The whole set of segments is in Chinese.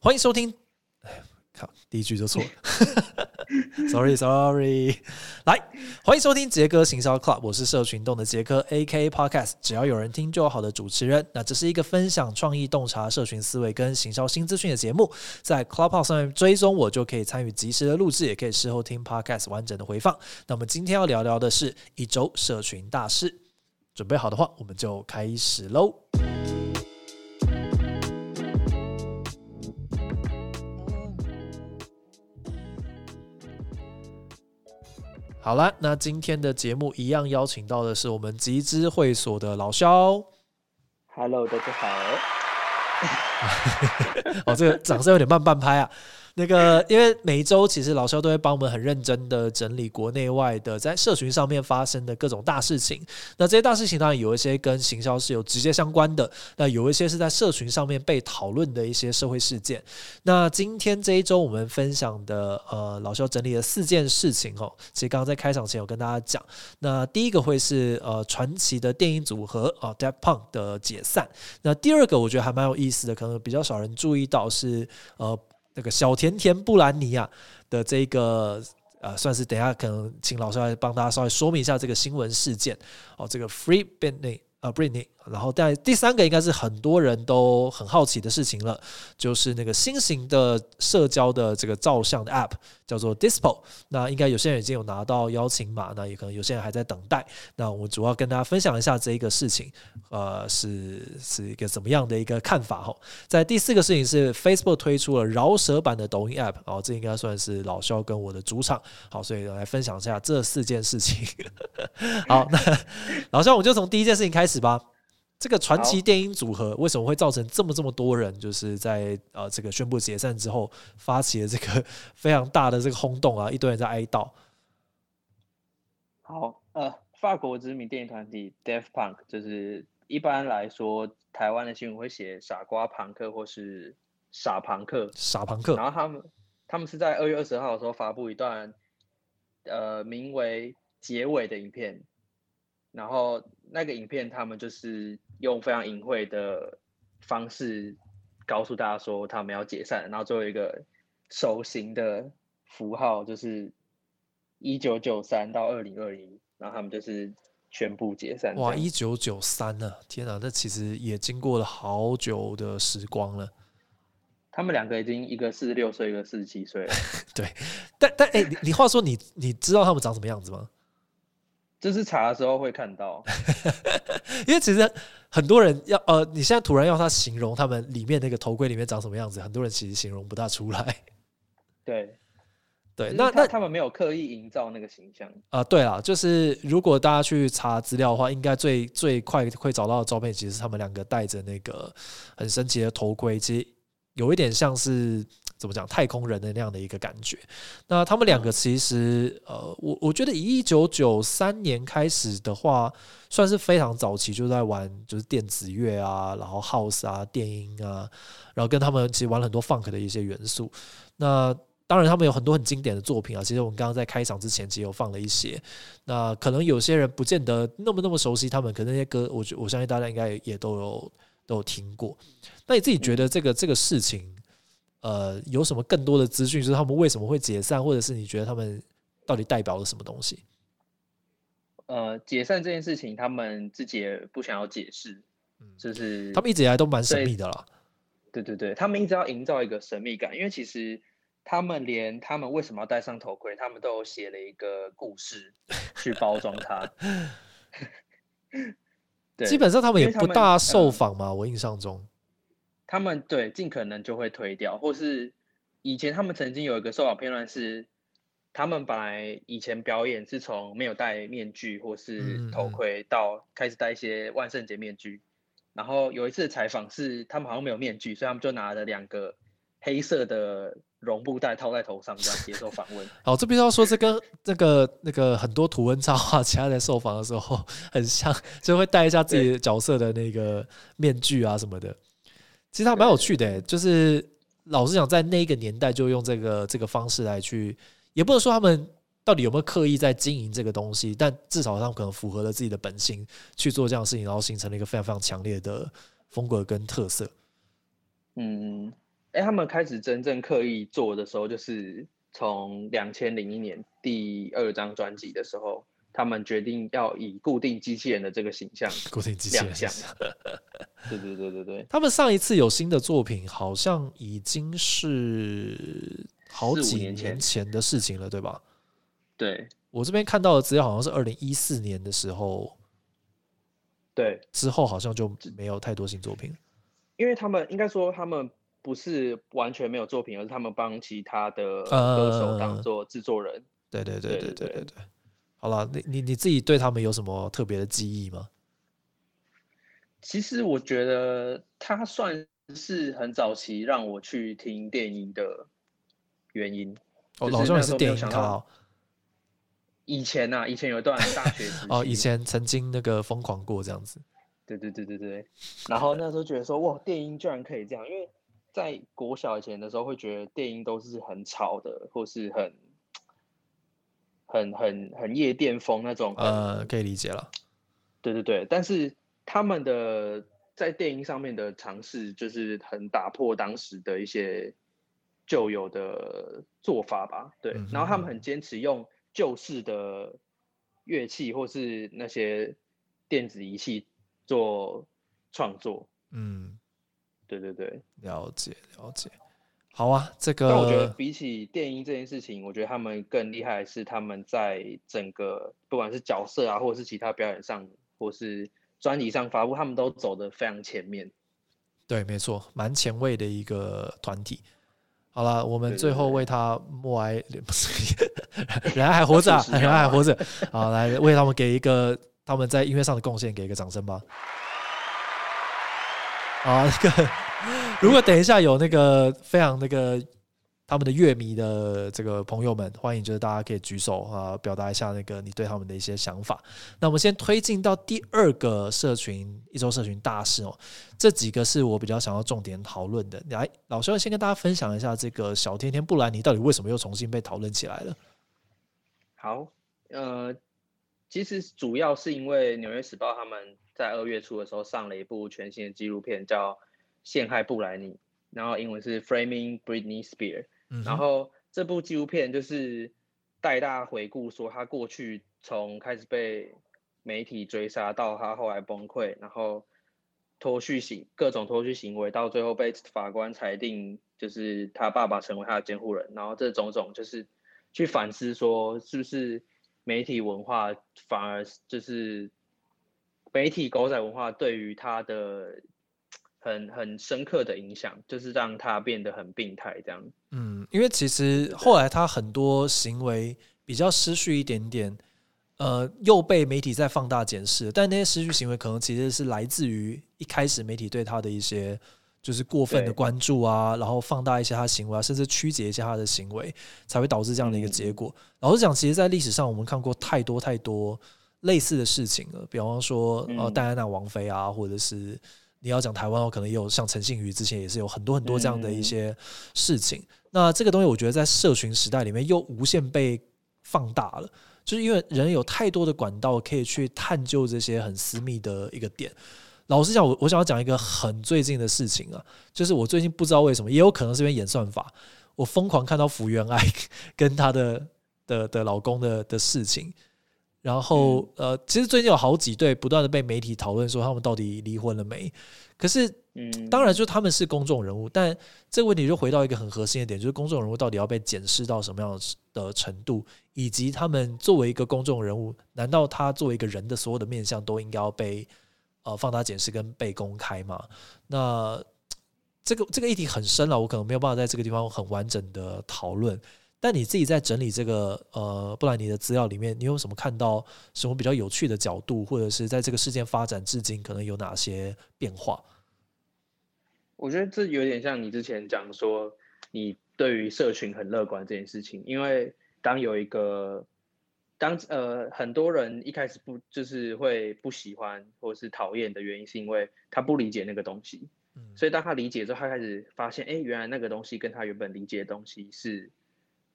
欢迎收听。哎，靠，第一句就错了，sorry sorry。来，欢迎收听杰哥行销 Club，我是社群动的杰哥，AK Podcast，只要有人听就好的主持人。那这是一个分享创意、洞察社群思维跟行销新资讯的节目，在 Clubhouse 上面追踪我就可以参与及时的录制，也可以事后听 Podcast 完整的回放。那么今天要聊聊的是一周社群大事，准备好的话，我们就开始喽。好了，那今天的节目一样邀请到的是我们集资会所的老肖。Hello，大家好。哦，这个掌声有点慢半拍啊。那个，因为每一周其实老肖都会帮我们很认真的整理国内外的在社群上面发生的各种大事情。那这些大事情当然有一些跟行销是有直接相关的，那有一些是在社群上面被讨论的一些社会事件。那今天这一周我们分享的呃老肖整理了四件事情哦，其实刚刚在开场前有跟大家讲。那第一个会是呃传奇的电影组合啊 d e a d p u n k 的解散。那第二个我觉得还蛮有意思的，可能比较少人注意到是呃。这个小甜甜布兰妮啊的这个呃，算是等下可能请老师来帮大家稍微说明一下这个新闻事件。哦，这个 Free Britney 呃 Britney，然后但第三个应该是很多人都很好奇的事情了，就是那个新型的社交的这个照相的 App 叫做 Dispo，那应该有些人已经有拿到邀请码，那也可能有些人还在等待。那我主要跟大家分享一下这一个事情，呃，是是一个怎么样的一个看法哈。在第四个事情是 Facebook 推出了饶舌版的抖音 App，哦，这应该算是老肖跟我的主场，好，所以来分享一下这四件事情。好，那 老肖我们就从第一件事情开始吧。这个传奇电音组合为什么会造成这么这么多人，就是在呃这个宣布解散之后，发起了这个 非常大的这个轰动啊，一堆人在哀悼。好，呃，法国知名电影团体 Def Punk，就是一般来说台湾的新闻会写傻瓜朋克或是傻朋克，傻朋克。然后他们他们是在二月二十号的时候发布一段呃名为结尾的影片，然后那个影片他们就是用非常隐晦的方式告诉大家说他们要解散，然后最后一个手型的符号就是一九九三到二零二一，然后他们就是全部解散。哇，一九九三呢？天哪，那其实也经过了好久的时光了。他们两个已经一个四十六岁，一个四十七岁了。对，但但哎、你你话说你你知道他们长什么样子吗？就是查的时候会看到，因为其实很多人要呃，你现在突然要他形容他们里面那个头盔里面长什么样子，很多人其实形容不大出来。对对，那那他他们没有刻意营造那个形象。啊、对啊，就是如果大家去查资料的话，应该最最快会找到的照片，其实是他们两个戴着那个很神奇的头盔，其实有一点像是怎么讲太空人的那样的一个感觉。那他们两个其实，呃，我我觉得以一九九三年开始的话，算是非常早期就在玩就是电子乐啊，然后 house 啊、电音啊，然后跟他们其实玩了很多 funk 的一些元素。那当然，他们有很多很经典的作品啊。其实我们刚刚在开场之前，其实有放了一些。那可能有些人不见得那么那么熟悉他们，可能那些歌，我觉我相信大家应该也也都有都有听过。那你自己觉得这个这个事情，呃，有什么更多的资讯？就是他们为什么会解散，或者是你觉得他们到底代表了什么东西？呃，解散这件事情，他们自己也不想要解释，嗯就是他们一直以来都蛮神秘的啦。对对对，他们一直要营造一个神秘感，因为其实他们连他们为什么要戴上头盔，他们都有写了一个故事去包装它。对，基本上他们也不大受嗯访嘛，我印象中。他们对尽可能就会推掉，或是以前他们曾经有一个受访片段是，他们本来以前表演是从没有戴面具或嗯是头盔到开始戴一些万圣节面具，然后有一次采访是他们好像没有面具，所以他们就拿了两个黑色的绒布袋套在头上，这样接受访问。好，这边要说，这跟那个那个很多图文插画家在受访的时候很像，就会戴一下自己的角色的那个面具啊什么的。其实还蛮有趣的、就是老实讲，在那个年代就用这个这个方式来去，也不能说他们到底有没有刻意在经营这个东西，但至少他们可能符合了自己的本性去做这样的事情，然后形成了一个非常非常强烈的风格跟特色。嗯，哎，他们开始真正刻意做的时候，就是从两千零一年第二张专辑的时候，他们决定要以固定机器人的这个形象 固定机器人形象对对对对对。他们上一次有新的作品好像已经是好几年前的事情了对吧？对。我这边看到的资料好像是二零一四年的时候对。之后好像就没有太多新作品了。因为他们应该说他们不是完全没有作品而是他们帮其他的歌手当做制作人。对对对对对对对。好了，你你你自己对他们有什么特别的记忆吗？其实我觉得他算是很早期让我去听电音的原因。哦，就是老兄也是电音咖哦。以前呐、以前有一段大学哦，以前曾经那个疯狂过这样子。对对对对对，然后那时候觉得说，哇，电音居然可以这样，因为在国小以前的时候会觉得电音都是很吵的，或是很很很很夜店风那种，呃，可以理解了。对对对，但是他们的在电音上面的尝试，就是很打破当时的一些旧有的做法吧。对，嗯然后他们很坚持用旧式的乐器或是那些电子仪器做创作。嗯，对对对，了解了解。好啊，这但我觉得比起电音这件事情，我觉得他们更厉害的是他们在整个不管是角色啊，或者是其他表演上，或是专辑上发布，他们都走得非常前面。对，没错，蛮前卫的一个团体。好了，我们最后对为他默哀，不是，人家还活着、人家还活着。好，来为他们给一个他们在音乐上的贡献，给一个掌声吧。好，那个 如果等一下有那个非常那个他们的乐迷的这个朋友们，欢迎就是大家可以举手啊，表达一下那个你对他们的一些想法。那我们先推进到第二个社群一周社群大事哦，这几个是我比较想要重点讨论的。来，老师先跟大家分享一下这个小甜甜布兰妮到底为什么又重新被讨论起来了？好，呃，其实主要是因为《纽约时报》他们在二月初的时候上了一部全新的纪录片，叫《陷害布莱尼》，然后英文是《Framing Britney Spears》。嗯，然后这部纪录片就是带大家回顾说他过去从开始被媒体追杀到他后来崩溃，然后脱序行各种脱序行为，到最后被法官裁定就是他爸爸成为他的监护人，然后这种种就是去反思说是不是媒体文化反而就是媒体狗仔文化对于他的很很深刻的影响，就是让他变得很病态这样。嗯，因为其实后来他很多行为比较失序一点点，呃，又被媒体在放大检视，但那些失序行为可能其实是来自于一开始媒体对他的一些就是过分的关注啊，然后放大一些他的行为啊，甚至曲解一些他的行为，才会导致这样的一个结果。老实讲，其实，在历史上我们看过太多太多类似的事情了，比方说呃，嗯戴安娜王妃啊，或者是你要讲台湾，可能也有像陈信宇之前也是有很多很多这样的一嗯些事情。那这个东西，我觉得在社群时代里面又无限被放大了，就是因为人有太多的管道可以去探究这些很私密的一个点。老实讲，我我想要讲一个很最近的事情啊，就是我最近不知道为什么，也有可能是因为演算法，我疯狂看到福原爱跟她的的的老公的的事情。然后，呃，其实最近有好几对不断的被媒体讨论说他们到底离婚了没。可是嗯，当然，就他们是公众人物，但这个问题就回到一个很核心的点，就是公众人物到底要被检视到什么样的程度，以及他们作为一个公众人物，难道他作为一个人的所有的面相都应该要被呃放大检视跟被公开吗？那这个这个议题很深了，我可能没有办法在这个地方很完整的讨论。但你自己在整理这个呃布兰妮的资料里面，你有什么看到什么比较有趣的角度，或者是在这个事件发展至今可能有哪些变化？我觉得这有点像你之前讲说，你对于社群很乐观这件事情，因为当有一个当呃很多人一开始不就是会不喜欢或是讨厌的原因，是因为他不理解那个东西，嗯。所以当他理解之后，他开始发现，哎，原来那个东西跟他原本理解的东西是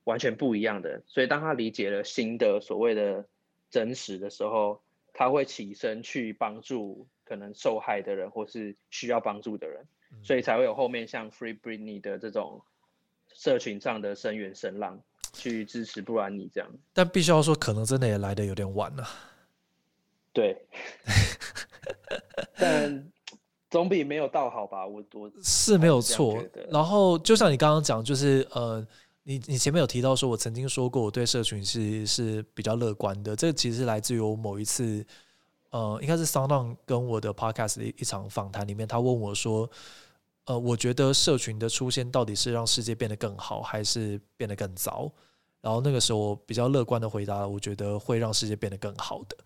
完全不一样的。所以当他理解了新的所谓的真实的时候，他会起身去帮助可能受害的人或是需要帮助的人。所以才会有后面像 Free Britney 的这种社群上的声援声浪去支持布兰妮这样。但必须要说，可能真的也来的有点晚了。对，但总比没有到好吧？我我是没有错。然后就像你刚刚讲，就是呃，你你前面有提到说，我曾经说过我对社群是是比较乐观的。这个其实来自于我某一次，呃，应该是 Sound On 跟我的 Podcast 的一一场访谈里面，他问我说，呃，我觉得社群的出现到底是让世界变得更好，还是变得更糟？然后那个时候我比较乐观的回答，我觉得会让世界变得更好的。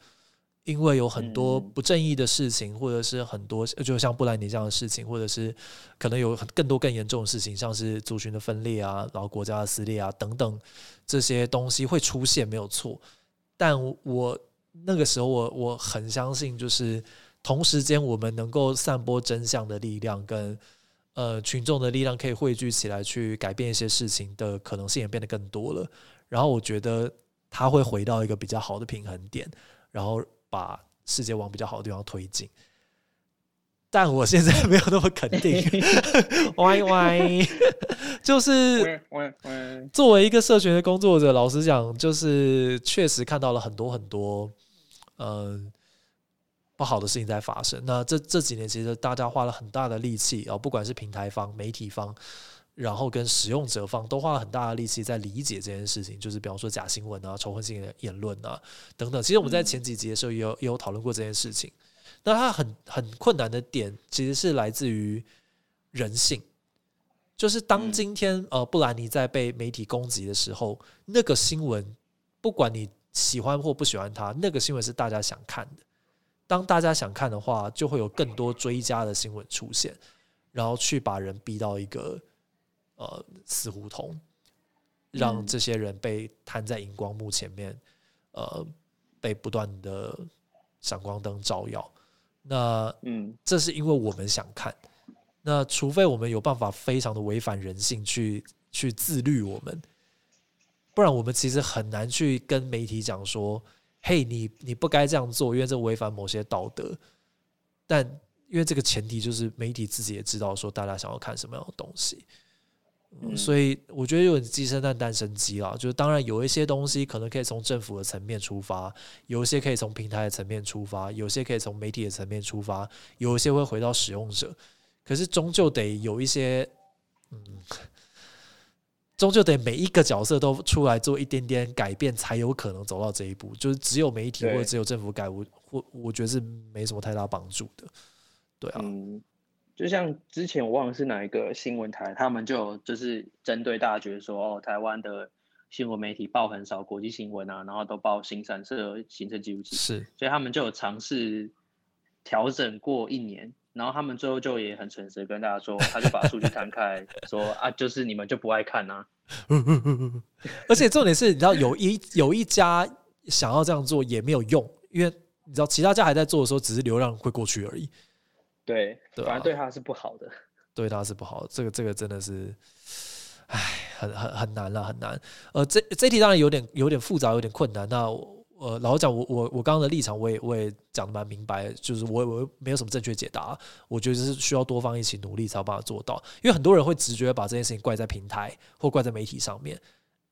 因为有很多嗯不正义的事情，或者是很多就像布兰妮这样的事情，或者是可能有很更多更严重的事情，像是族群的分裂啊，然后国家的撕裂啊等等这些东西会出现，没有错。但我那个时候我我很相信，就是同时间我们能够散播真相的力量跟呃群众的力量可以汇聚起来去改变一些事情的可能性也变得更多了。然后我觉得它会回到一个比较好的平衡点，然后把世界往比较好的地方推进。但我现在没有那么肯定，歪歪，就是喂喂喂作为一个社群的工作者，老实讲，就是确实看到了很多很多，嗯、不好的事情在发生。那这这几年，其实大家花了很大的力气啊，不管是平台方、媒体方，然后跟使用者方，都花了很大的力气在理解这件事情。就是比方说假新闻啊、仇恨性的言论啊等等。其实我们在前几集的时候也有也有讨论过这件事情。那它很很困难的点，其实是来自于人性。就是当嗯今天呃布兰妮在被媒体攻击的时候，那个新闻不管你喜欢或不喜欢它，那个新闻是大家想看的。当大家想看的话，就会有更多追加的新闻出现，然后去把人逼到一个呃死胡同，让嗯这些人被摊在荧光幕前面，呃，被不断的闪光灯照耀。那嗯这是因为我们想看。那除非我们有办法非常的违反人性去去自律我们，不然我们其实很难去跟媒体讲说：“嘿，你你不该这样做，因为这违反某些道德。”但因为这个前提就是媒体自己也知道说大家想要看什么样的东西，所以我觉得有点鸡生蛋，蛋生鸡啦。就是当然有一些东西可能可以从政府的层面出发，有一些可以从平台的层面出发，有些可以从媒体的层面出发，有一些会回到使用者。可是终究得有一些，嗯，终究得每一个角色都出来做一点点改变，才有可能走到这一步。就是只有媒体或者只有政府改，我我我觉得是没什么太大帮助的。对啊，嗯，就像之前我忘了是哪一个新闻台，他们就就是针对大家觉得说，哦，台湾的新闻媒体报很少国际新闻啊，然后都报新三社行车记录器，是。所以他们就有尝试调整过一年，然后他们最后就也很诚实跟大家说，他就把数据摊开，说啊，就是你们就不爱看啊，而且重点是，你知道有一有一家想要这样做也没有用，因为你知道其他家还在做的时候，只是流量会过去而已，对，对啊反正对他是不好的。对他是不好的。这个这个真的是，唉，很很很难了，很难。呃，这这题当然有点有点复杂，有点困难。那我呃，老实讲，我我我刚刚的立场，我也我也讲的蛮明白，就是我我没有什么正确解答，我觉得是需要多方一起努力才有办法做到。因为很多人会直觉把这件事情怪在平台或怪在媒体上面，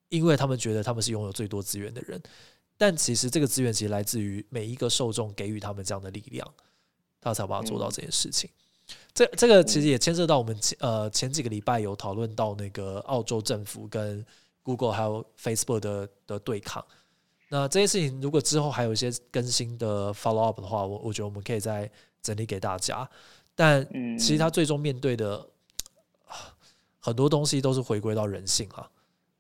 因为他们觉得他们是拥有最多资源的人，但其实这个资源其实来自于每一个受众给予他们这样的力量，他才把它做到这件事情。这这个其实也牵涉到我们前呃前几个礼拜有讨论到那个澳洲政府跟 Google 还有 Facebook 的的对抗。那这些事情如果之后还有一些更新的 follow up 的话，我我觉得我们可以再整理给大家。但嗯，其实他最终面对的很多东西都是回归到人性啊。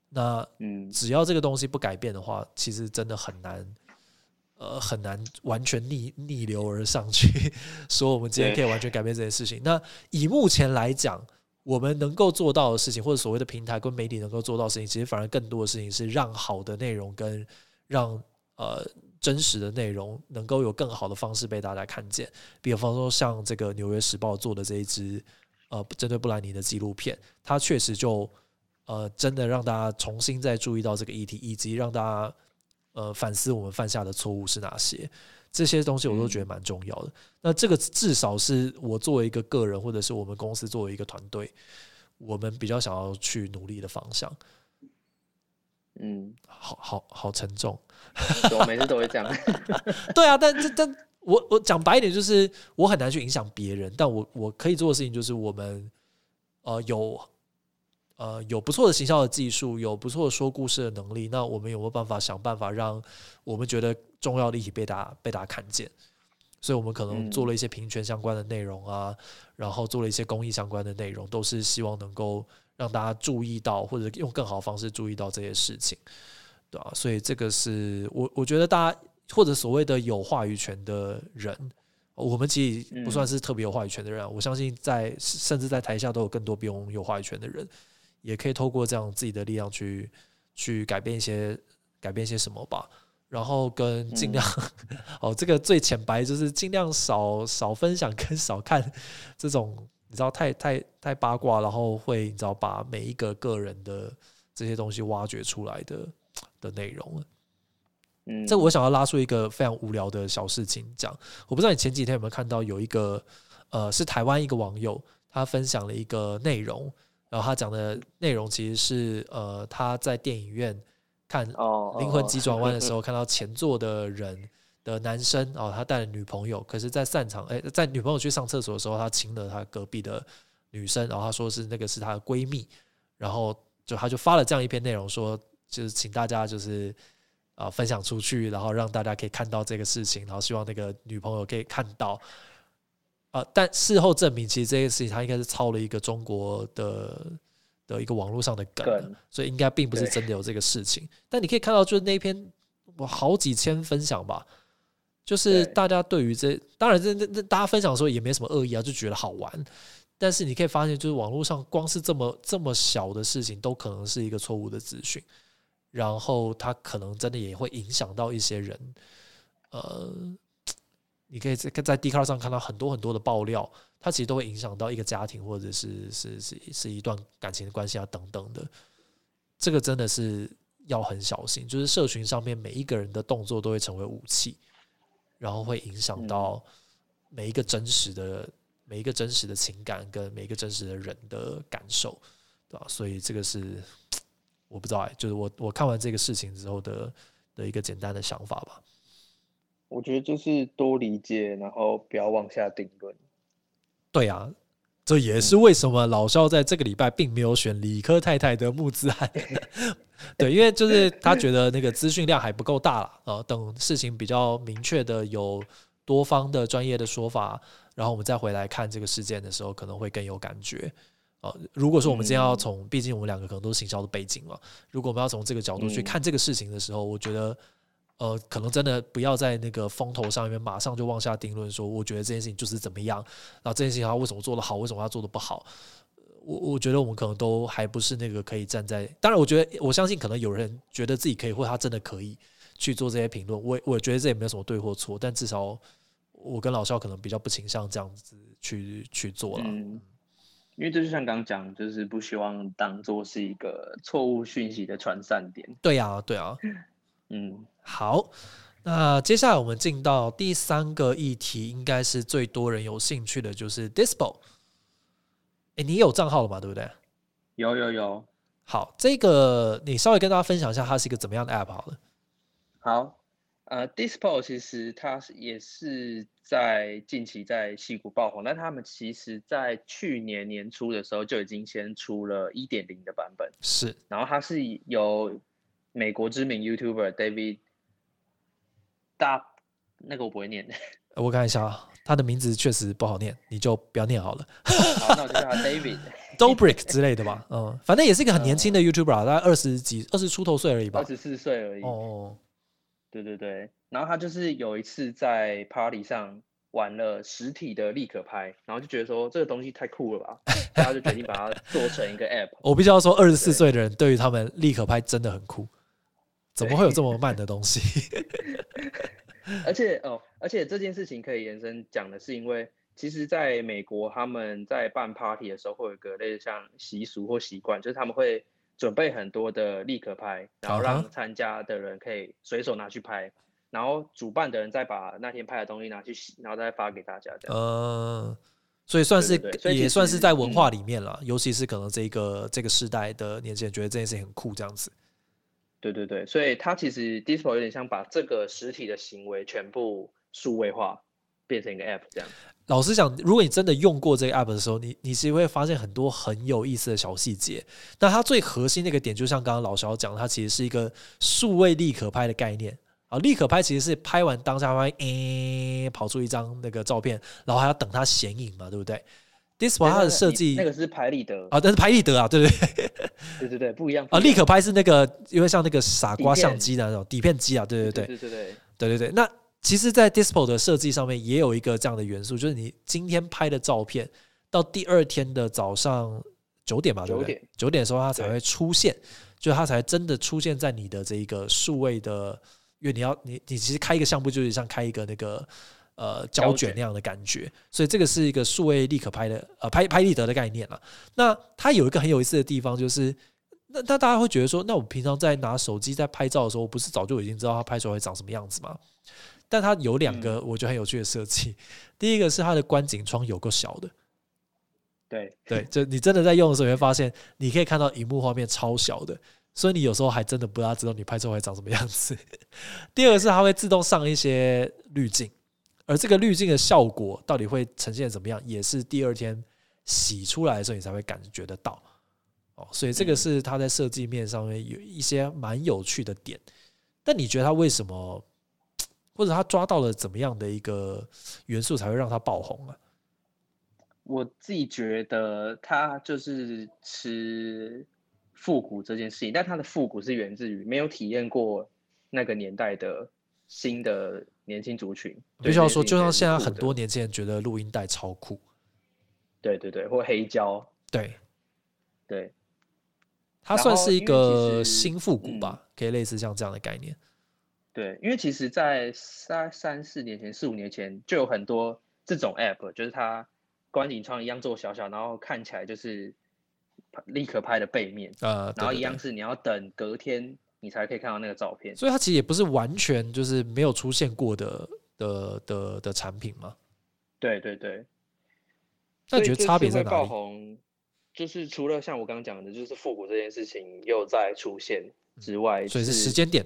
那嗯只要这个东西不改变的话，其实真的很难，呃，很难完全逆逆流而上去 说我们今天可以完全改变这件事情。那以目前来讲，我们能够做到的事情，或者所谓的平台跟媒体能够做到的事情，其实反而更多的事情是让好的内容跟让呃真实的内容能够有更好的方式被大家看见。比方说，像这个《纽约时报》做的这一支呃针对布兰妮的纪录片，它确实就呃真的让大家重新再注意到这个议题，以及让大家呃反思我们犯下的错误是哪些。这些东西我都觉得蛮重要的。那这个至少是我作为一个个人，或者是我们公司作为一个团队，我们比较想要去努力的方向。嗯，好好好沉重。我每次都会这样。对啊，但这但我我讲白一点，就是我很难去影响别人，但我我可以做的事情就是我们呃有呃有不错的行销的技术，有不错的说故事的能力，那我们有没有办法想办法让我们觉得重要的议题被大家被大家看见？所以我们可能做了一些平权相关的内容啊，然后做了一些公益相关的内容，都是希望能够让大家注意到，或者用更好的方式注意到这些事情。对啊，所以这个是我我觉得大家或者所谓的有话语权的人，我们其实不算是特别有话语权的人。我相信在甚至在台下都有更多比我们有话语权的人，也可以透过这样自己的力量去去改变一些改变一些什么吧。然后跟尽量 哦，这个最浅白就是尽量少少分享跟少看这种你知道太太太八卦，然后会你知道把每一个个人的这些东西挖掘出来的。的内容了，嗯，这我想要拉出一个非常无聊的小事情讲。我不知道你前几天有没有看到有一个呃，是台湾一个网友他分享了一个内容，然后他讲的内容其实是呃他在电影院看《灵魂急转弯》的时候，看到前座的人的男生 哦，他带了女朋友，可是，在散场哎，在女朋友去上厕所的时候，他亲了他隔壁的女生，然后他说是那个是他的闺蜜，然后就他就发了这样一篇内容说。就是请大家就是啊分享出去，然后让大家可以看到这个事情，然后希望那个女朋友可以看到啊。但事后证明，其实这件事情他应该是抄了一个中国的的一个网络上的梗，所以应该并不是真的有这个事情。但你可以看到，就是那篇我好几千分享吧，就是大家对于这当然这这这大家分享的时候也没什么恶意啊，就觉得好玩。但是你可以发现，就是网络上光是这么这么小的事情，都可能是一个错误的资讯。然后它可能真的也会影响到一些人，呃，你可以在在 d 卡上看到很多很多的爆料，它其实都会影响到一个家庭或者是是是是一段感情的关系啊等等的，这个真的是要很小心。就是社群上面每一个人的动作都会成为武器，然后会影响到每一个真实的每一个真实的情感跟每一个真实的人的感受，对吧？所以这个是。我不知道哎，就是我我看完这个事情之后的的一个简单的想法吧。我觉得就是多理解，然后不要妄下定论。对啊，这也是为什么老肖在这个礼拜并没有选理科太太的木子案。对，因为就是他觉得那个资讯量还不够大了啊，等事情比较明确的有多方的专业的说法，然后我们再回来看这个事件的时候，可能会更有感觉。呃，如果说我们今天要从，毕竟我们两个可能都是行销的背景嘛，如果我们要从这个角度去看这个事情的时候，我觉得，呃，可能真的不要在那个风头上面马上就妄下定论，说我觉得这件事情就是怎么样，然后这件事情他为什么做得好，为什么他做的不好，我我觉得我们可能都还不是那个可以站在，当然，我觉得我相信可能有人觉得自己可以，或他真的可以去做这些评论，我我觉得这也没有什么对或错，但至少我跟老肖可能比较不倾向这样子去去做了。嗯因为这就像刚讲，就是不希望当做是一个错误讯息的传散点。对呀，对啊。嗯，好，那接下来我们进到第三个议题，应该是最多人有兴趣的，就是 Dispo。哎，你有账号了吗？对不对？有有有。好，这个你稍微跟大家分享一下，它是一个怎么样的 App 好了。好。呃，Dispo 其实它是也是在近期在戏谷爆红，但他们其实在去年年初的时候就已经先出了一点零的版本，是。然后它是由美国知名 YouTuber David 大那个我不会念，我看一下啊，他的名字确实不好念，你就不要念好了。好，那我就叫他 David Dobrik 之类的吧，嗯，反正也是一个很年轻的 YouTuber，大概二十几、二十出头岁而已吧，二十四岁而已。哦。对对对，然后他就是有一次在 party 上玩了实体的立可拍，然后就觉得说这个东西太酷了吧，然后就决定把它做成一个 app。我必须要说，二十四岁的人对于他们立可拍真的很酷，怎么会有这么慢的东西？而且哦，而且这件事情可以延伸讲的是，因为其实在美国他们在办 party 的时候会有一个类似像习俗或习惯，就是他们会。准备很多的立可拍，然后让参加的人可以随手拿去拍。然后主办的人再把那天拍的东西拿去洗，然后再发给大家这样。呃，所以算是也算是在文化里面了，尤其是可能这个这个时代的年轻人觉得这件事情很酷，这样子。对对对，所以它其实 Dispo 有点像把这个实体的行为全部数位化，变成一个 App 这样。老实讲，如果你真的用过这个 app 的时候，你你其实会发现很多很有意思的小细节。那它最核心的一个点，就像刚刚老肖讲，它其实是一个数位立可拍的概念啊。立可拍其实是拍完当下会诶、跑出一张那个照片，然后还要等它显影嘛，对不对？Dispo 它的设计那个是拍立得，啊，但是拍立得啊，对不对？对对对，不一样啊，立可拍是那个因为像那个傻瓜相机的那种底片机啊，对对对对对对对对对，那其实，在 Dispo 的设计上面也有一个这样的元素，就是你今天拍的照片，到第二天的早上九点吧，对不对9点？九点的时候，它才对会出现，就是它才真的出现在你的这一个数位的，因为你要你你其实开一个相簿，就是像开一个那个呃胶胶卷卷那样的感觉，所以这个是一个数位立可拍的呃拍拍立得的概念了。那它有一个很有意思的地方，就是那那大家会觉得说，那我平常在拿手机在拍照的时候，我不是早就已经知道它拍出来会长什么样子吗？但它有两个我觉得很有趣的设计，第一个是它的观景窗有够小的，对对，就你真的在用的时候，你会发现你可以看到荧幕画面超小的，所以你有时候还真的不大知道你拍出来长什么样子。第二个是它会自动上一些滤镜，而这个滤镜的效果到底会呈现怎么样，也是第二天洗出来的时候你才会感觉得到。哦，所以这个嗯是它在设计面上面有一些蛮有趣的点。但你觉得它为什么，或者它抓到了怎么样的一个元素才会让它爆红啊？我自己觉得它就是吃复古这件事情，但它的复古是源自于没有体验过那个年代的新的年轻族群。必须要说，就像现在很多年轻人觉得录音带超酷，对对对，或黑胶，对，对它算是一个新复古嗯吧，可以类似像这样的概念。对，因为其实，在三三四年前、四五年前就有很多这种 app，就是它观景窗一样做小小，然后看起来就是立刻拍的背面，呃，然后一样是你要等隔天你才可以看到那个照片。所以它其实也不是完全就是没有出现过的的的的产品嘛。对对对，那你觉得差别在哪里？红，就是除了像我刚刚讲的，就是复古这件事情又在出现之外，嗯所以是时间点。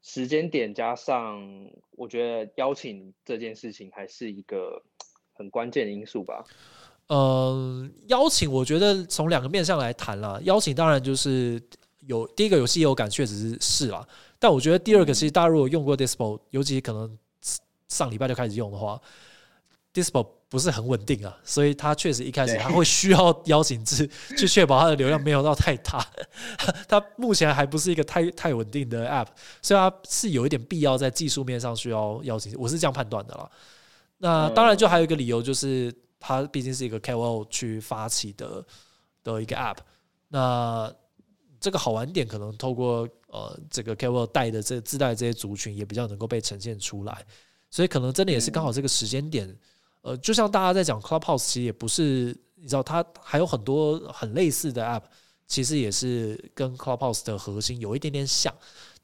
时间点加上，我觉得邀请这件事情还是一个很关键的因素吧。嗯，邀请我觉得从两个面向来谈啦。邀请当然就是有第一个有稀有感，确实是是啦。但我觉得第二个，其实大家如果用过 Dispo，尤其可能上礼拜就开始用的话，Dispo 不是很稳定啊，所以它确实一开始对它会需要邀请制去确保它的流量没有到太大。它目前还不是一个太太稳定的 App，所以它是有一点必要在技术面上需要邀请，我是这样判断的啦。那当然，就还有一个理由就是，它毕竟是一个 KOL 去发起的的一个 App。那这个好玩点，可能透过呃这个 KOL 带的这自带这些族群，也比较能够被呈现出来。所以可能真的也是刚好这个时间点，呃，就像大家在讲 Clubhouse，其实也不是你知道，它还有很多很类似的 App，其实也是跟 Clubhouse 的核心有一点点像，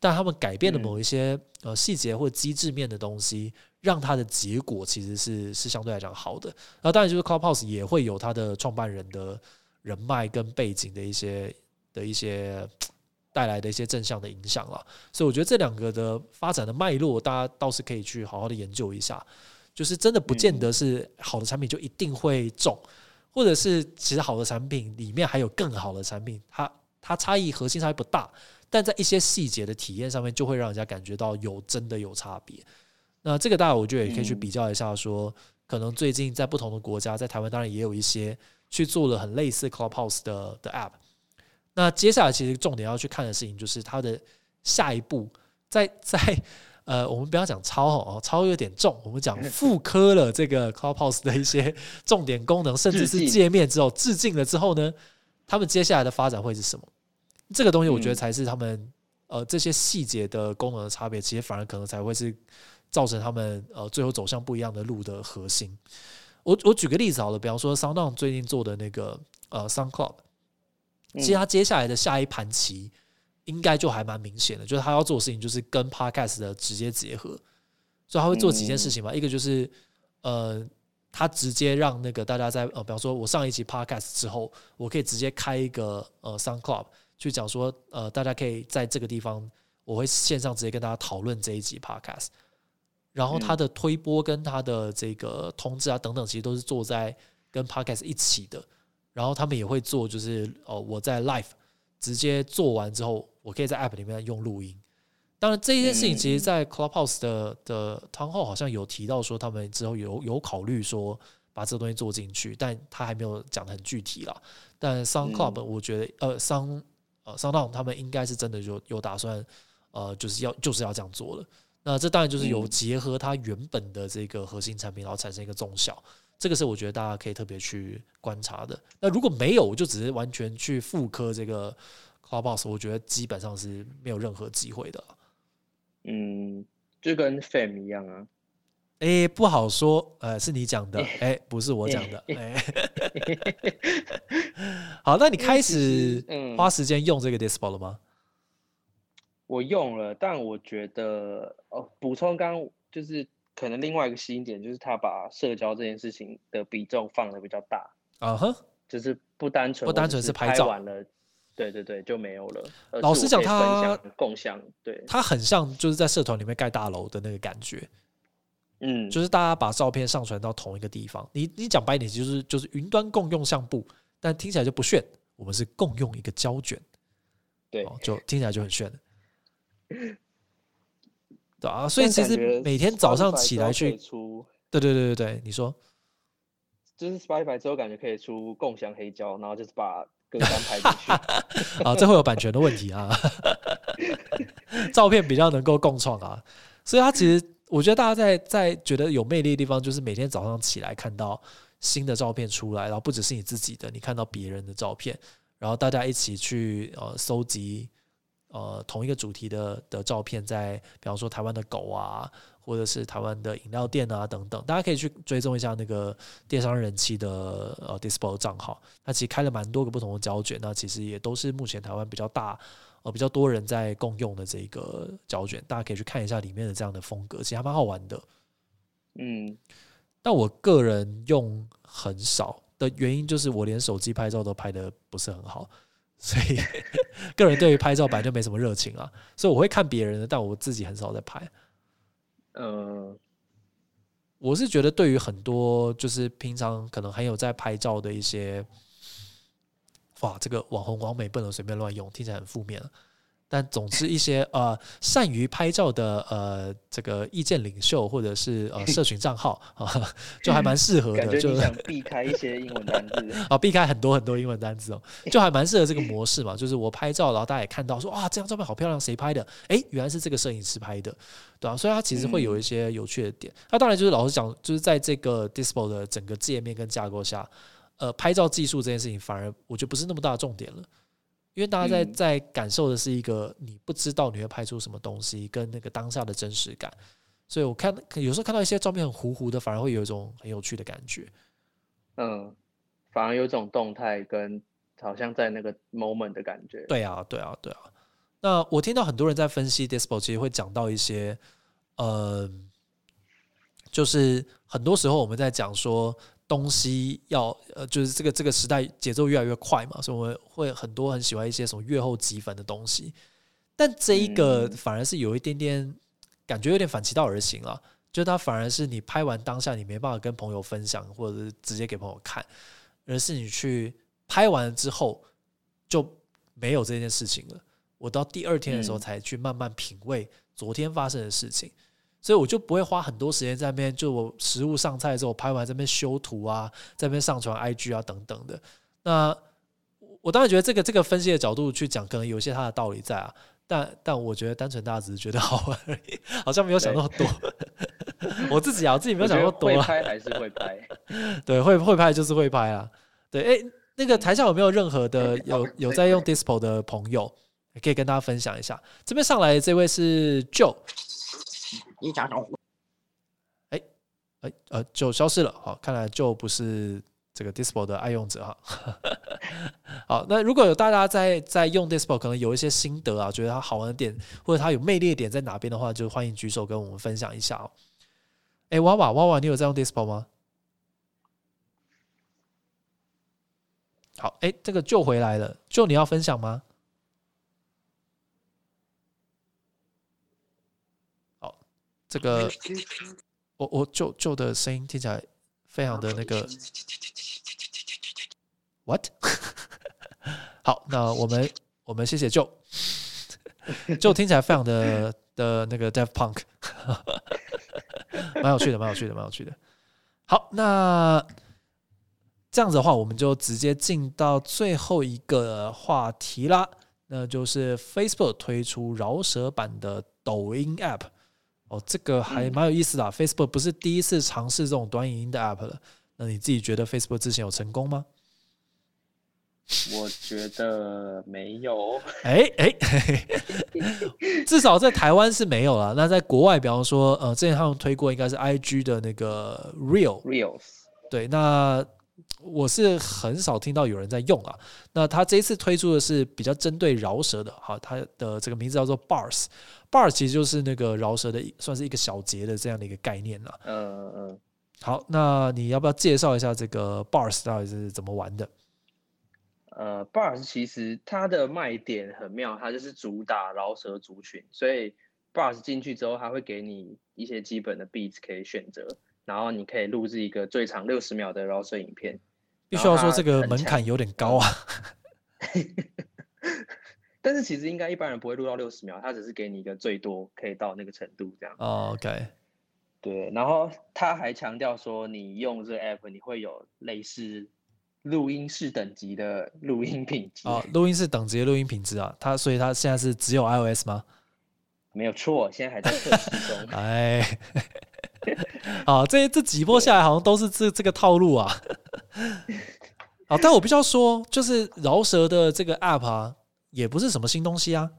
但他们改变了某一些呃细节或机制面的东西，让它的结果其实是是相对来讲好的。那当然就是 Clubhouse 也会有它的创办人的人脉跟背景的一些的一些带来的一些正向的影响了。所以我觉得这两个的发展的脉络，大家倒是可以去好好的研究一下。就是真的不见得是好的产品就一定会中，或者是其实好的产品里面还有更好的产品，它它差异核心差异不大，但在一些细节的体验上面，就会让人家感觉到有真的有差别。那这个大家我觉得也可以去比较一下说可能最近在不同的国家，在台湾当然也有一些去做了很类似 Clubhouse 的的 App。那接下来其实重点要去看的事情就是它的下一步，在在呃，我们不要讲超哦，超有点重，我们讲复刻了这个 Clubhouse 的一些重点功能，甚至是界面之后致敬了之后呢，他们接下来的发展会是什么？这个东西我觉得嗯才是他们呃这些细节的功能的差别，其实反而可能才会是造成他们呃最后走向不一样的路的核心。我我举个例子好了，比方说 SoundOn 最近做的那个呃 Sound Club，其实他接下来的下一盘棋应该就还蛮明显的，就是他要做的事情就是跟 podcast 的直接结合，所以他会做几件事情嘛，一个就是呃，他直接让那个大家在呃，比方说我上一集 podcast 之后，我可以直接开一个呃 Sound Club 去讲说，呃，大家可以在这个地方，我会线上直接跟大家讨论这一集 podcast。然后他的推播跟他的这个通知啊等等，其实都是做在跟 podcast 一起的。然后他们也会做，就是哦，我在 live 直接做完之后，我可以在 app 里面用录音。当然，这件事情其实，在 Clubhouse 的的汤后好像有提到说，他们之后有有考虑说把这个东西做进去，但他还没有讲的很具体啦。但 Sound Club 我觉得，呃，Sound 呃 Sound 他们应该是真的有有打算，呃，就是要就是要这样做了。那这当然就是有结合它原本的这个核心产品，然后产生一个综效，这个是我觉得大家可以特别去观察的。那如果没有，我就只是完全去复刻这个 Clubhouse，我觉得基本上是没有任何机会的。嗯，就跟 Fam 一样啊。哎，不好说，呃，是你讲的，哎，不是我讲的。哎，好，那你开始花时间用这个 Display 了吗？我用了，但我觉得哦，补充刚就是可能另外一个吸引点，就是他把社交这件事情的比重放的比较大啊哈，就是不单纯不单纯是拍照完了，对对对，就没有了。老实讲，他共享，对，他很像就是在社团里面盖大楼的那个感觉，嗯，就是大家把照片上传到同一个地方。你你讲白点，就是就是云端共用相簿，但听起来就不炫。我们是共用一个胶卷，对，就听起来就很炫。对啊，所以其实每天早上起来去出，对对对对对，你说，就是 Spotify 之后感觉可以出共享黑胶，然后就是把歌单排进去。啊，这会有版权的问题啊。照片比较能够共创啊，所以它其实我觉得大家在在觉得有魅力的地方，就是每天早上起来看到新的照片出来，然后不只是你自己的，你看到别人的照片，然后大家一起去呃搜集。呃，同一个主题的的照片，在比方说台湾的狗啊，或者是台湾的饮料店啊等等，大家可以去追踪一下那个电商人气的呃 Dispo 账号。它其实开了蛮多个不同的胶卷，那其实也都是目前台湾比较大呃比较多人在共用的这个胶卷，大家可以去看一下里面的这样的风格，其实还蛮好玩的。嗯，但我个人用很少的原因，就是我连手机拍照都拍的不是很好。所以，个人对于拍照本来就没什么热情啊，所以我会看别人的，但我自己很少在拍。嗯，我是觉得对于很多就是平常可能很有在拍照的一些，哇，这个网红网美不能随便乱用，听起来很负面。但总之，一些呃善于拍照的呃这个意见领袖或者是呃 社群账号 啊，就还蛮适合的。就想避开一些英文单词 啊，避开很多很多英文单词哦，就还蛮适合这个模式嘛。就是我拍照，然后大家也看到说哇，这张照片好漂亮，谁拍的？哎，原来是这个摄影师拍的，对啊，所以它其实会有一些有趣的点。那当然就是老实讲，就是在这个 Dispo 的整个界面跟架构下，呃，拍照技术这件事情反而我觉得不是那么大的重点了。因为大家在在感受的是一个你不知道你会拍出什么东西，跟那个当下的真实感，所以我看有时候看到一些照片很糊糊的，反而会有一种很有趣的感觉。嗯，反而有种动态跟好像在那个 moment 的感觉。对啊，对啊，对啊。那我听到很多人在分析 Dispo，其实会讲到一些，呃，就是很多时候我们在讲说。东西要呃，就是这个这个时代节奏越来越快嘛，所以我们会很多很喜欢一些什么月后即焚的东西。但这一个反而是有一点点感觉有点反其道而行了，就它反而是你拍完当下你没办法跟朋友分享，或者是直接给朋友看，而是你去拍完之后就没有这件事情了。我到第二天的时候才去慢慢品味昨天发生的事情。所以我就不会花很多时间在那边，就我食物上菜之后拍完这边修图啊，在那边上传 IG 啊等等的。那我当然觉得这个这个分析的角度去讲，可能有些它的道理在啊。但但我觉得单纯大家只是觉得好玩而已，好像没有想那么多。我自己啊，我自己没有想那么多。会拍还是会拍？对，会会拍就是会拍啊。对，哎，那个台下有没有任何的 有有在用 Dispo 的朋友，可以跟大家分享一下？这边上来这位是 Joe。你讲什么？哎哎呃，就消失了。好，看来就不是这个 Dispo 的爱用者哈。好，那如果有大家在在用 Dispo，可能有一些心得啊，觉得它好玩的点或者它有魅力的点在哪边的话，就欢迎举手跟我们分享一下哦。哎，娃娃娃娃，你有在用 Dispo 吗？好，哎，这个就回来了，就你要分享吗？好，这个我我旧旧的声音听起来非常的那个，what？好，那我们我们谢谢旧，就听起来非常的的那个 Dev Punk，蛮有趣的，蛮有趣的，蛮有趣的。好，那。这样子的话，我们就直接进到最后一个话题啦，那就是 Facebook 推出饶舌版的抖音 App。哦，这个还蛮有意思的。Facebook 不是第一次尝试这种短影音的 App 了。那你自己觉得 Facebook 之前有成功吗？我觉得没有。哎哎，至少在台湾是没有了。那在国外，比方说，呃，之前他们推过，应该是 IG 的那个 Real Reals。对，那。我是很少听到有人在用啊。那他这一次推出的是比较针对饶舌的，哈，它的这个名字叫做 Bars，Bars 其实就是那个饶舌的，算是一个小节的这样的一个概念了。嗯嗯。好，那你要不要介绍一下这个 Bars 到底是怎么玩的？呃，Bars 其实它的卖点很妙，它就是主打饶舌族群，所以 Bars 进去之后，它会给你一些基本的 beats 可以选择。然后你可以录制一个最长六十秒的饶舌影片，必须要说这个门槛有点高啊。但是其实应该一般人不会录到六十秒，他只是给你一个最多可以到那个程度这样。OK，对。然后他还强调说，你用这 app 你会有类似录音室等级的录音品质。哦，录音室等级的录音品质啊，他所以他现在是只有 iOS 吗？没有错，现在还在测试中。哎。啊，这这几波下来好像都是这这个套路啊。好，但我必须要说，就是饶舌的这个 App 啊，也不是什么新东西啊。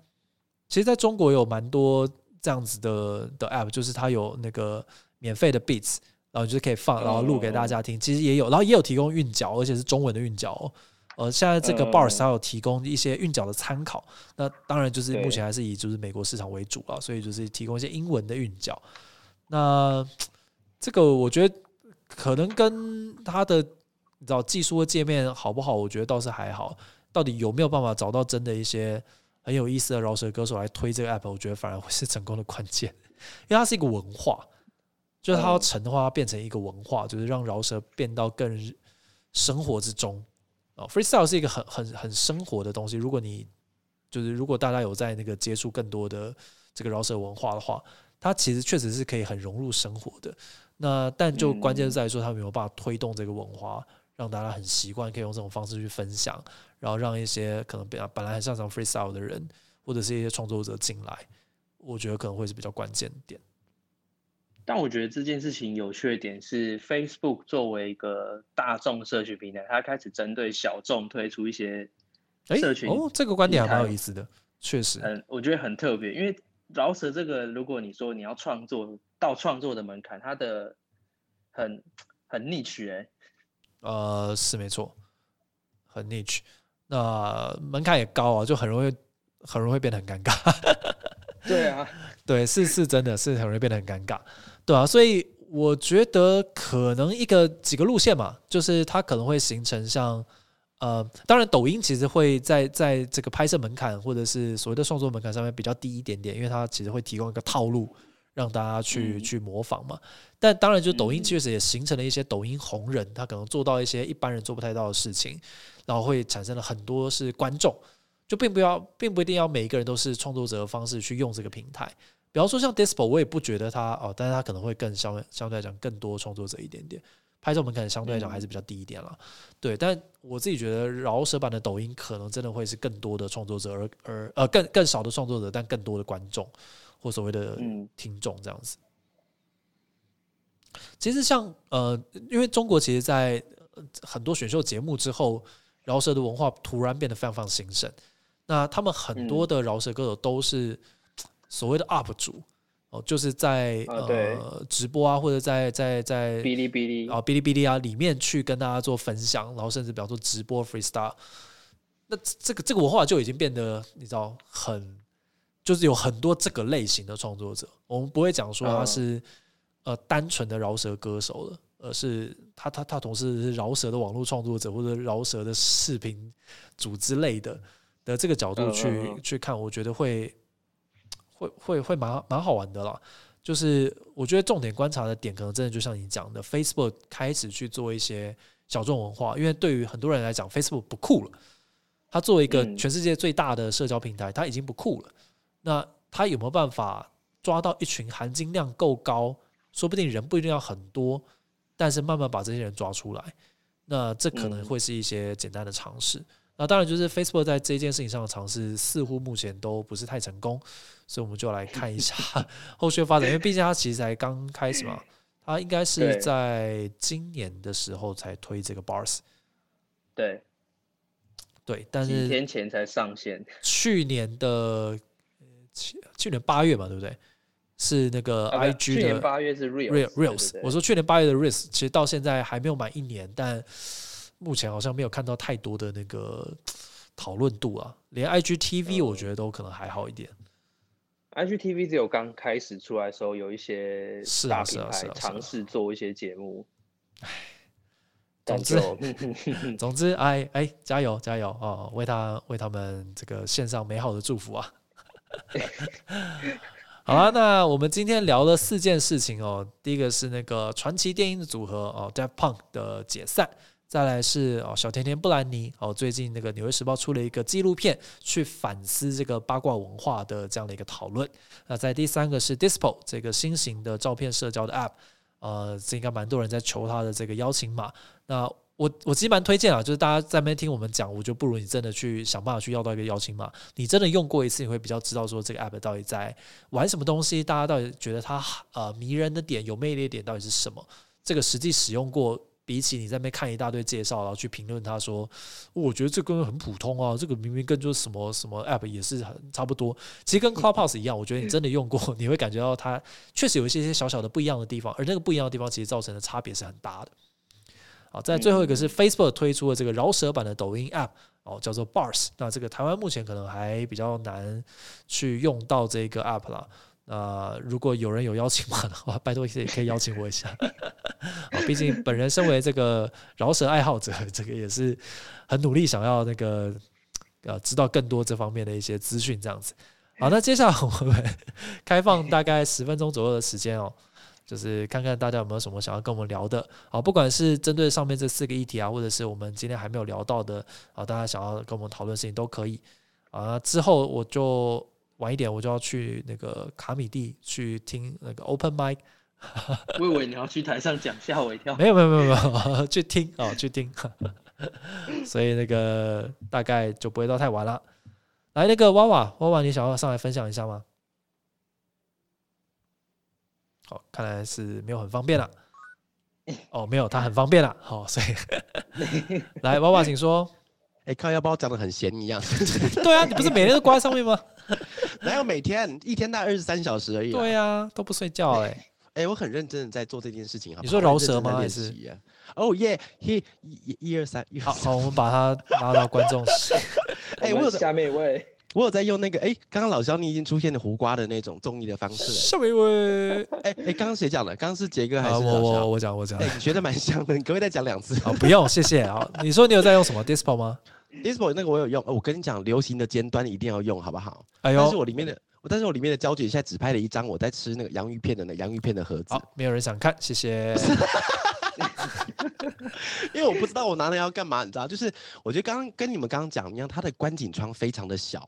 其实在中国有蛮多这样子的的 App，就是它有那个免费的 Beats，然后就是可以放，然后录给大家听。其实也有，然后也有提供韵脚，而且是中文的韵脚。呃，现在这个 Bars 它有提供一些韵脚的参考。那当然就是目前还是以就是美国市场为主啊，所以就是提供一些英文的韵脚。那这个我觉得可能跟他的你知道技术的界面好不好？我觉得倒是还好。到底有没有办法找到真的一些很有意思的饶舌歌手来推这个 app？我觉得反而会是成功的关键，因为它是一个文化，就是它要成的话，它变成一个文化，就是让饶舌变到更生活之中。哦，freestyle 是一个很很很生活的东西。如果你就是如果大家有在那个接触更多的这个饶舌文化的话。它其实确实是可以很融入生活的，那但就关键在于说，他没有办法推动这个文化，让大家很习惯可以用这种方式去分享，然后让一些可能本本来很擅长 freestyle 的人，或者是一些创作者进来，我觉得可能会是比较关键点。但我觉得这件事情有趣的点是，Facebook 作为一个大众社群平台，它开始针对小众推出一些社群哦，这个观点还蛮有意思的，确实，嗯，我觉得很特别，因为。饶舌这个，如果你说你要创作到创作的门槛，它的很很 niche 哎，呃，是没错，很 niche，那门槛也高啊，就很容易很容易变得很尴尬。对啊，对，是是真的是很容易变得很尴尬，对啊，所以我觉得可能一个几个路线嘛，就是它可能会形成像。呃，当然，抖音其实会在在这个拍摄门槛或者是所谓的创作门槛上面比较低一点点，因为它其实会提供一个套路让大家去去模仿嘛。但当然，就抖音确实也形成了一些抖音红人，他可能做到一些一般人做不太到的事情，然后会产生了很多是观众，就并不要，并不一定要每一个人都是创作者的方式去用这个平台。比方说像 Dispo，我也不觉得他哦，但是他可能会更相相对来讲更多创作者一点点。拍照门槛相对来讲还是比较低一点了，对，但我自己觉得饶舌版的抖音可能真的会是更多的创作者，而而呃更更少的创作者，但更多的观众或所谓的听众这样子。其实像呃，因为中国其实，在很多选秀节目之后，饶舌的文化突然变得非常非常兴盛。那他们很多的饶舌歌手都是所谓的 UP 主。哦，就是在啊呃直播啊，或者在在在哔哩哔哩啊哔哩哔哩啊里面去跟大家做分享，然后甚至比方说直播 freestyle，那这个这个文化就已经变得你知道很，就是有很多这个类型的创作者，我们不会讲说他嗯是、呃单纯的饶舌歌手了。而是他他他同时是饶舌的网络创作者或者饶舌的视频组之类的的这个角度去、嗯去看，我觉得会会会会蛮蛮好玩的啦。就是我觉得重点观察的点，可能真的就像你讲的，Facebook 开始去做一些小众文化，因为对于很多人来讲，Facebook 不酷了。它作为一个嗯全世界最大的社交平台，它已经不酷了。那他有没有办法抓到一群含金量够高，说不定人不一定要很多，但是慢慢把这些人抓出来，那这可能嗯会是一些简单的尝试。那当然，就是 Facebook 在这件事情上的尝试，似乎目前都不是太成功，所以我们就来看一下 后续的发展。因为毕竟它其实才刚开始嘛，它应该是在今年的时候才推这个 Bars，对，对，但是几是天前才上线。去年的呃去去年八月嘛，对不对？是那个啊不是 IG 去年的八月是 Real 对 Reels，对对我说去年八月的 Reals，其实到现在还没有满一年，但目前好像没有看到太多的那个 讨论度啊，连 IGTV 嗯我觉得都可能还好一点。IGTV 只有刚开始出来的时候，有一些大是啊是品牌啊是啊尝试做一些节目。但总之就 总之，哎哎，加油加油哦，为他为他们这个献上美好的祝福啊！好啊，那我们今天聊了四件事情哦。第一个是那个传奇电音的组合哦，Daft Punk 的解散，再来是哦小甜甜布兰妮哦，最近那个《纽约时报》出了一个纪录片，去反思这个八卦文化的这样的一个讨论。那在第三个是 Dispo 这个新型的照片社交的 App，呃，这应该蛮多人在求他的这个邀请码。那我我其实蛮推荐啊，就是大家在那边听我们讲，我就不如你真的去想办法去要到一个邀请码。你真的用过一次，你会比较知道说这个 app 到底在玩什么东西，大家到底觉得它呃迷人的点、有魅力的点到底是什么？这个实际使用过，比起你在那边看一大堆介绍，然后去评论他说，我觉得这个很普通啊，这个明明跟就是什么什么 app 也是很差不多。其实跟 Clubhouse 一样，我觉得你真的用过，你会感觉到它确实有一些些小小的不一样的地方，而那个不一样的地方其实造成的差别是很大的。好，在最后一个是 Facebook 推出的这个饶舌版的抖音 App 哦，叫做 Bars。那这个台湾目前可能还比较难去用到这个 App 啦。那如果有人有邀请码的话，拜托也可以邀请我一下。哦，毕竟本人身为这个饶舌爱好者，这个也是很努力想要那个呃知道更多这方面的一些资讯，这样子。好，那接下来我们开放大概十分钟左右的时间哦。就是看看大家有没有什么想要跟我们聊的，好，不管是针对上面这四个议题啊，或者是我们今天还没有聊到的啊，大家想要跟我们讨论事情都可以啊。之后我就晚一点，我就要去那个卡米蒂去听那个 open mic，我以为你要去台上讲，吓我一跳。没有没有没有没有 去听啊，去听，所以那个大概就不会到太晚了。来，那个娃娃娃娃，你想要上来分享一下吗？好，看来是没有很方便了。哦，没有，他很方便了。好，所以 来娃娃，请说。哎、靠腰包讲的很闲一样，对啊，你不是每天都挂在上面吗？哪有每天一天大概二十三小时而已、啊。对啊，都不睡觉哎、哎、我很认真的在做这件事情。好好你说饶舌吗很认还是？哦耶，一一一二三，一。好好，我们把它拉到观众席。哎、我有下面一位，我有在用那个，哎、刚刚老肖你已经出现了胡瓜的那种综艺的方式下面一位，了。哎、哎、刚刚谁讲的？刚刚是杰哥还啊，我是？我我讲我讲哎、。你学的蛮像的，你可不可以再讲两次好，不用，谢谢。啊，你说你有在用什么 Dispo 吗？？Dispo 那个我有用，哦我跟你讲，流行的尖端一定要用，好不好？哎但是呦，我里面的，但是我里面的胶卷现在只拍了一张我在吃那个洋芋片的那洋芋片的盒子。好，没有人想看，谢谢。因为我不知道我拿了要干嘛，你知道？就是我觉得刚刚跟你们刚刚讲一样，它的观景窗非常的小，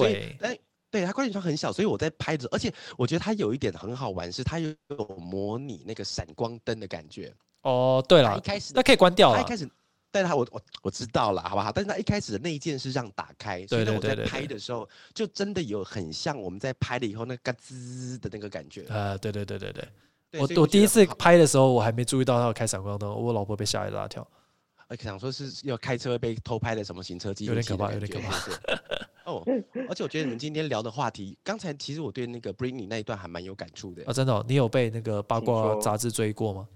对，哎，对，它观景窗很小，所以我在拍着，而且我觉得它有一点很好玩，是它有模拟那个闪光灯的感觉。哦，对了一，开始那可以关掉了它一。开始，但是它我我我知道了，好不好？但是他一开始的那一件是让打开，所以呢我在拍的时候就真的有很像我们在拍了以后那嘎吱的那个感觉。呃，对对对对对，对我我第一次拍的时候，我还没注意到他有开闪光灯，我老婆被吓一大跳。呃，想说是要开车被偷拍的什么行车记录有点可怕有点可怕哦，而且我觉得你们今天聊的话题，刚才其实我对那个 Britney 那一段还蛮有感触的啊，。真的哦、你有被那个八卦说杂志追过吗？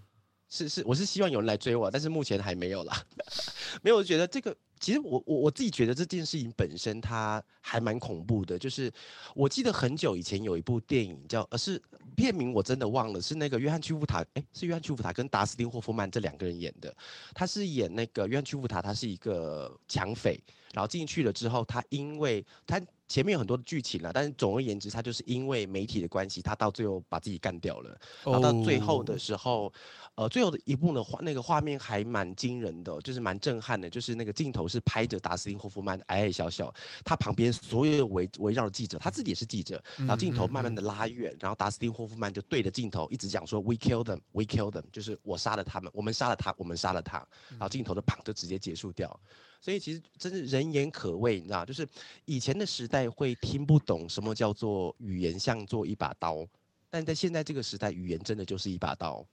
是是，我是希望有人来追我，但是目前还没有啦。没有，我觉得这个其实我我我自己觉得这件事情本身它还蛮恐怖的。就是我记得很久以前有一部电影叫，呃是片名我真的忘了，是那个约翰屈服塔，诶，是约翰屈服塔跟达斯汀霍夫曼这两个人演的。他是演那个约翰屈服塔，他是一个抢匪，然后进去了之后，他因为他前面有很多的剧情了，但是总而言之，他就是因为媒体的关系，他到最后把自己干掉了。然后到最后的哦时候，呃，最后的一幕的画，那个画面还蛮惊人的哦、就是蛮震撼的。就是那个镜头是拍着达斯汀霍夫曼矮矮小小，他旁边所有围围绕的记者，他自己也是记者，然后镜头慢慢的拉远，然后达斯汀霍夫曼就对着镜头一直讲说 “We kill them, we kill them”，就是我杀了他们，我们杀了他，我们杀了他，然后镜头的砰就直接结束掉。所以其实真是人言可畏，你知道，就是以前的时代会听不懂什么叫做语言像做一把刀，但在现在这个时代，语言真的就是一把刀。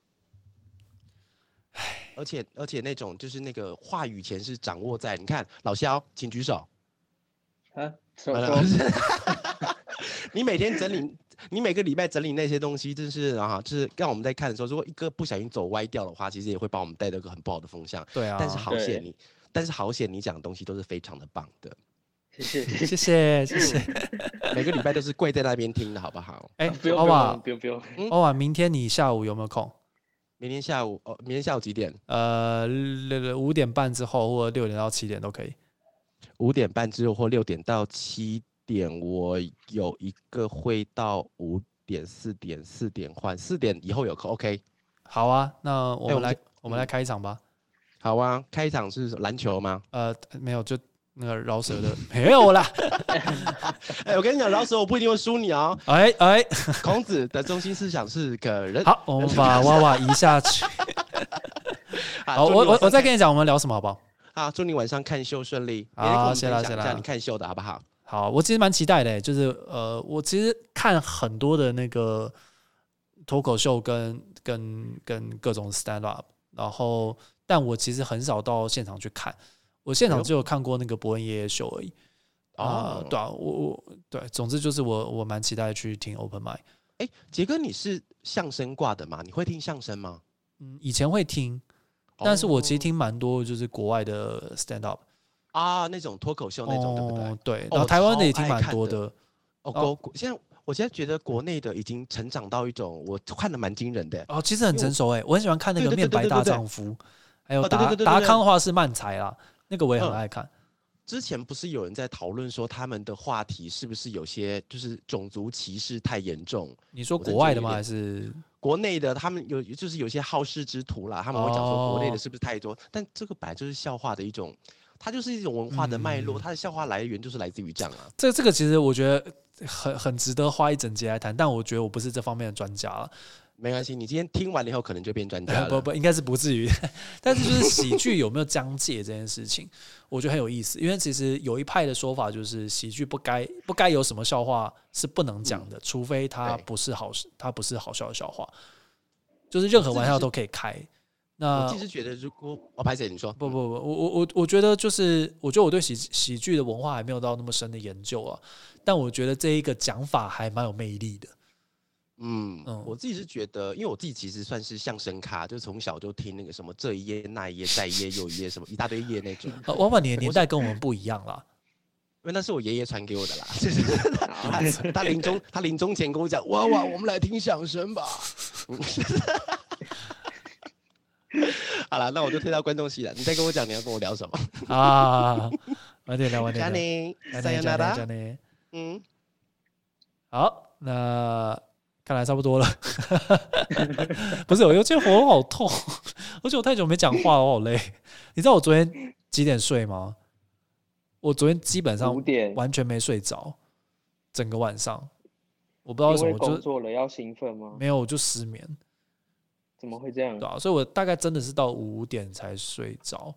而且而且那种就是那个话语权是掌握在，你看老肖，请举手。啊，说完了说，你每天整理，你每个礼拜整理那些东西，真是啊，就是让我们在看的时候，如果一个不小心走歪掉的话，其实也会把我们带到一个很不好的风向。对啊，但是好对险你，但是好险你讲的东西都是非常的棒的，谢谢。谢 谢谢谢。每个礼拜都是跪在那边听的好不好？哎，不用不用不用不用，欧瓦，明天你下午有没有空？明天下午哦，明天下午几点？呃，五点半之后，或者六点到七点都可以。五点半之后或六点到七点，我有一个会到五点、四点、四点换，四点以后有空，OK。好啊，那我们来我们来开一场吧。好啊，开场是篮球吗？呃，没有，就那个饶舌的 没有啦。哎、我跟你讲，饶舌我不一定会输你哦。哎哎，孔子的中心思想是个人。好，我们把娃娃移下去。好，我我我再跟你讲，我们聊什么好不好？啊，祝你晚上看秀顺利。好谢啦谢啦你看秀的好不好？好，我其实蛮期待的欸，就是呃，我其实看很多的那个脱口秀跟跟跟各种 stand up，然后但我其实很少到现场去看，我现场只有看过那个伯恩夜夜秀而已。啊、哦，对啊，我我对，总之就是我我蛮期待去听 open Mind。哎，杰哥，你是相声挂的吗？你会听相声吗？嗯，以前会听，但是我其实哦听蛮多就是国外的 stand up 啊，那种脱口秀那种，对不对？哦对，哦然后台湾的也听蛮多的。哦，国国现在我现在觉得国内的已经成长到一种我看的蛮惊人的。哦，其实很成熟哎，我很喜欢看那个面白大丈夫，还有达达康的话是漫才啦，那个我也很嗯爱看。之前不是有人在讨论说他们的话题是不是有些就是种族歧视太严重？你说国外的吗？还是国内的他们有就是有些好事之徒啦，他们会讲说国内哦的是不是太多？但这个本来就是笑话的一种，它就是一种文化的脉络，嗯它的笑话来源就是来自于这样啊。这这个其实我觉得很很值得花一整节来谈，但我觉得我不是这方面的专家了。没关系，你今天听完了以后可能就变专家了。不不，应该是不至于。但是就是喜剧有没有疆界这件事情，我觉得很有意思。因为其实有一派的说法就是喜剧不该不该有什么笑话是不能讲的，除非它不是好它不是好笑的笑话，就是任何玩笑都可以开。那自己是觉得，如果我拍谁你说不不不，我我我我觉得就是，我觉得我对喜喜剧的文化还没有到那么深的研究啊，但我觉得这一个讲法还蛮有魅力的。嗯，嗯我自己是觉得，因为我自己其实算是相声咖，就从小就听那个什么这一页那一页再一页又一页什么一大堆页那种，呃，往往你的年代跟我们不一样啦。因为那是我爷爷传给我的啦。就是他他临终他临终前跟我讲，哇哇，我们来听相声吧。嗯好了，那我就退到观众席了。你再跟我讲你要跟我聊什么？啊，晚点聊，晚点聊。加你，加你加塞尤纳拉。你加你。嗯，好，那看来差不多了。不是，我觉得喉咙好痛，而且我太久没讲话，我好累。你知道我昨天几点睡吗？我昨天基本上五点，完全没睡着，整个晚上，我不知道为什么，就工作了要兴奋吗？没有，我就失眠，怎么会这样对？啊，所以我大概真的是到五点才睡着，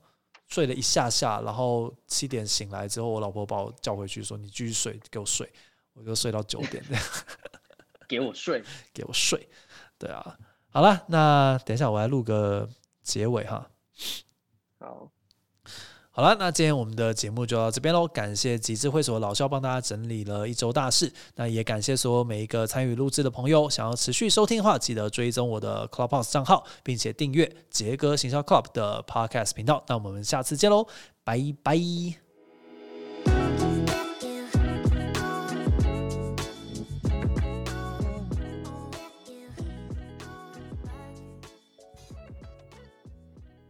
睡了一下下，然后七点醒来之后，我老婆把我叫回去说：“你继续睡，给我睡。”我就睡到九点，这 样给我睡。给我睡。对啊，好了，那等一下我来录个结尾哈。好，好了，那今天我们的节目就到这边喽。感谢极致会所老肖帮大家整理了一周大事，那也感谢所有每一个参与录制的朋友。想要持续收听的话，记得追踪我的 Clubhouse 账号，并且订阅杰哥行销 Club 的 Podcast 频道。那我们下次见喽，拜拜。